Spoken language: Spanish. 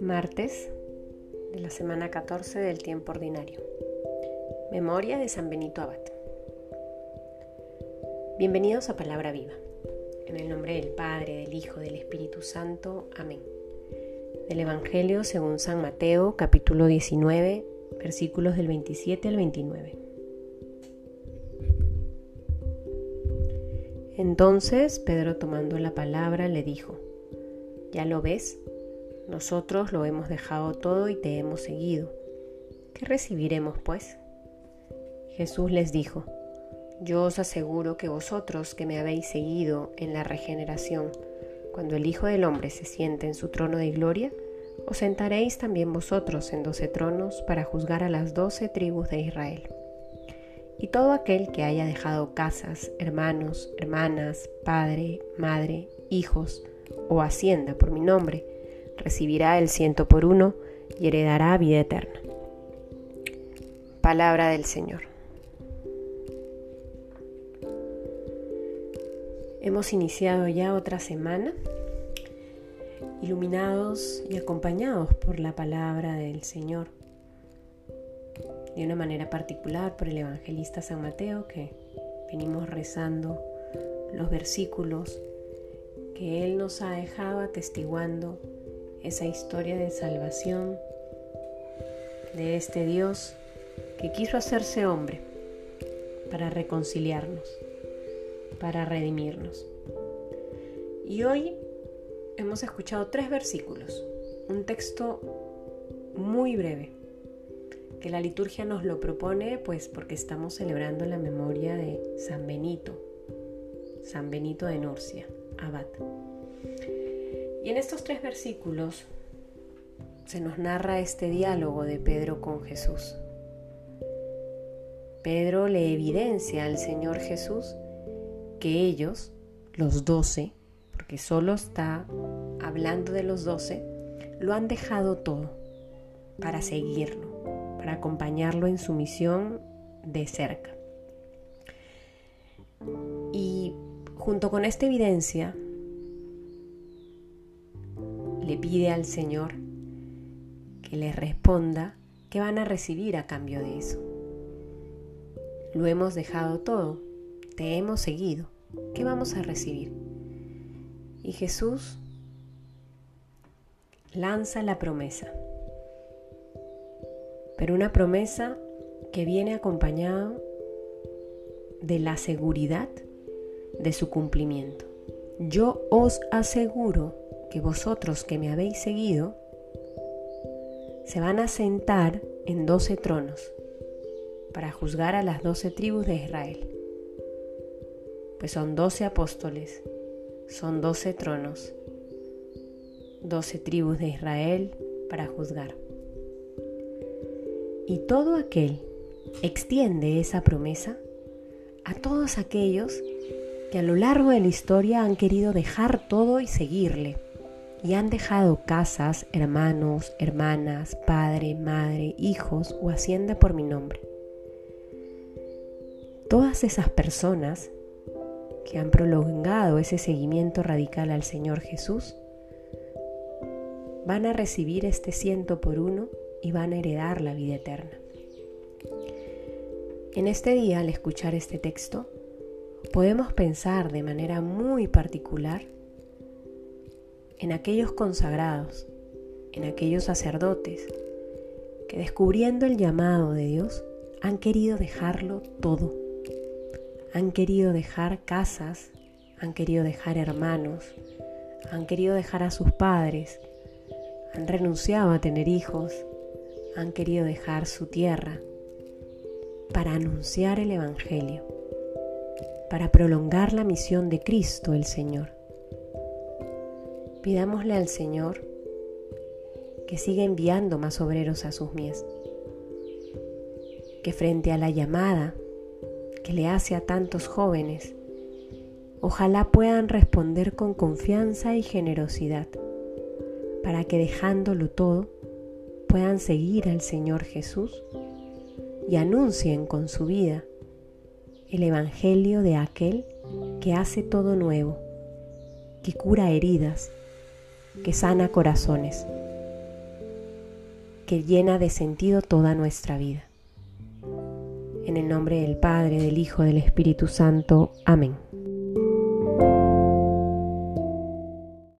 Martes de la semana 14 del tiempo ordinario. Memoria de San Benito Abad. Bienvenidos a Palabra Viva. En el nombre del Padre, del Hijo, del Espíritu Santo. Amén. Del Evangelio según San Mateo, capítulo 19, versículos del 27 al 29. Entonces Pedro tomando la palabra le dijo, ¿ya lo ves? Nosotros lo hemos dejado todo y te hemos seguido. ¿Qué recibiremos, pues? Jesús les dijo, Yo os aseguro que vosotros que me habéis seguido en la regeneración, cuando el Hijo del Hombre se siente en su trono de gloria, os sentaréis también vosotros en doce tronos para juzgar a las doce tribus de Israel. Y todo aquel que haya dejado casas, hermanos, hermanas, padre, madre, hijos o hacienda por mi nombre, recibirá el ciento por uno y heredará vida eterna. Palabra del Señor. Hemos iniciado ya otra semana iluminados y acompañados por la palabra del Señor. De una manera particular por el evangelista San Mateo que venimos rezando los versículos que Él nos ha dejado atestiguando esa historia de salvación de este Dios que quiso hacerse hombre para reconciliarnos, para redimirnos. Y hoy hemos escuchado tres versículos, un texto muy breve, que la liturgia nos lo propone pues porque estamos celebrando la memoria de San Benito, San Benito de Nurcia, abad. Y en estos tres versículos se nos narra este diálogo de Pedro con Jesús. Pedro le evidencia al Señor Jesús que ellos, los doce, porque solo está hablando de los doce, lo han dejado todo para seguirlo, para acompañarlo en su misión de cerca. Y junto con esta evidencia, le pide al Señor que le responda qué van a recibir a cambio de eso. Lo hemos dejado todo, te hemos seguido, ¿qué vamos a recibir? Y Jesús lanza la promesa, pero una promesa que viene acompañado de la seguridad de su cumplimiento. Yo os aseguro que vosotros que me habéis seguido, se van a sentar en doce tronos para juzgar a las doce tribus de Israel. Pues son doce apóstoles, son doce tronos, doce tribus de Israel para juzgar. Y todo aquel extiende esa promesa a todos aquellos que a lo largo de la historia han querido dejar todo y seguirle y han dejado casas, hermanos, hermanas, padre, madre, hijos o hacienda por mi nombre. Todas esas personas que han prolongado ese seguimiento radical al Señor Jesús van a recibir este ciento por uno y van a heredar la vida eterna. En este día, al escuchar este texto, podemos pensar de manera muy particular en aquellos consagrados, en aquellos sacerdotes que descubriendo el llamado de Dios han querido dejarlo todo. Han querido dejar casas, han querido dejar hermanos, han querido dejar a sus padres, han renunciado a tener hijos, han querido dejar su tierra para anunciar el Evangelio, para prolongar la misión de Cristo el Señor. Pidámosle al Señor que siga enviando más obreros a sus mies, que frente a la llamada que le hace a tantos jóvenes, ojalá puedan responder con confianza y generosidad, para que dejándolo todo puedan seguir al Señor Jesús y anuncien con su vida el Evangelio de aquel que hace todo nuevo, que cura heridas, que sana corazones, que llena de sentido toda nuestra vida. En el nombre del Padre, del Hijo, del Espíritu Santo. Amén.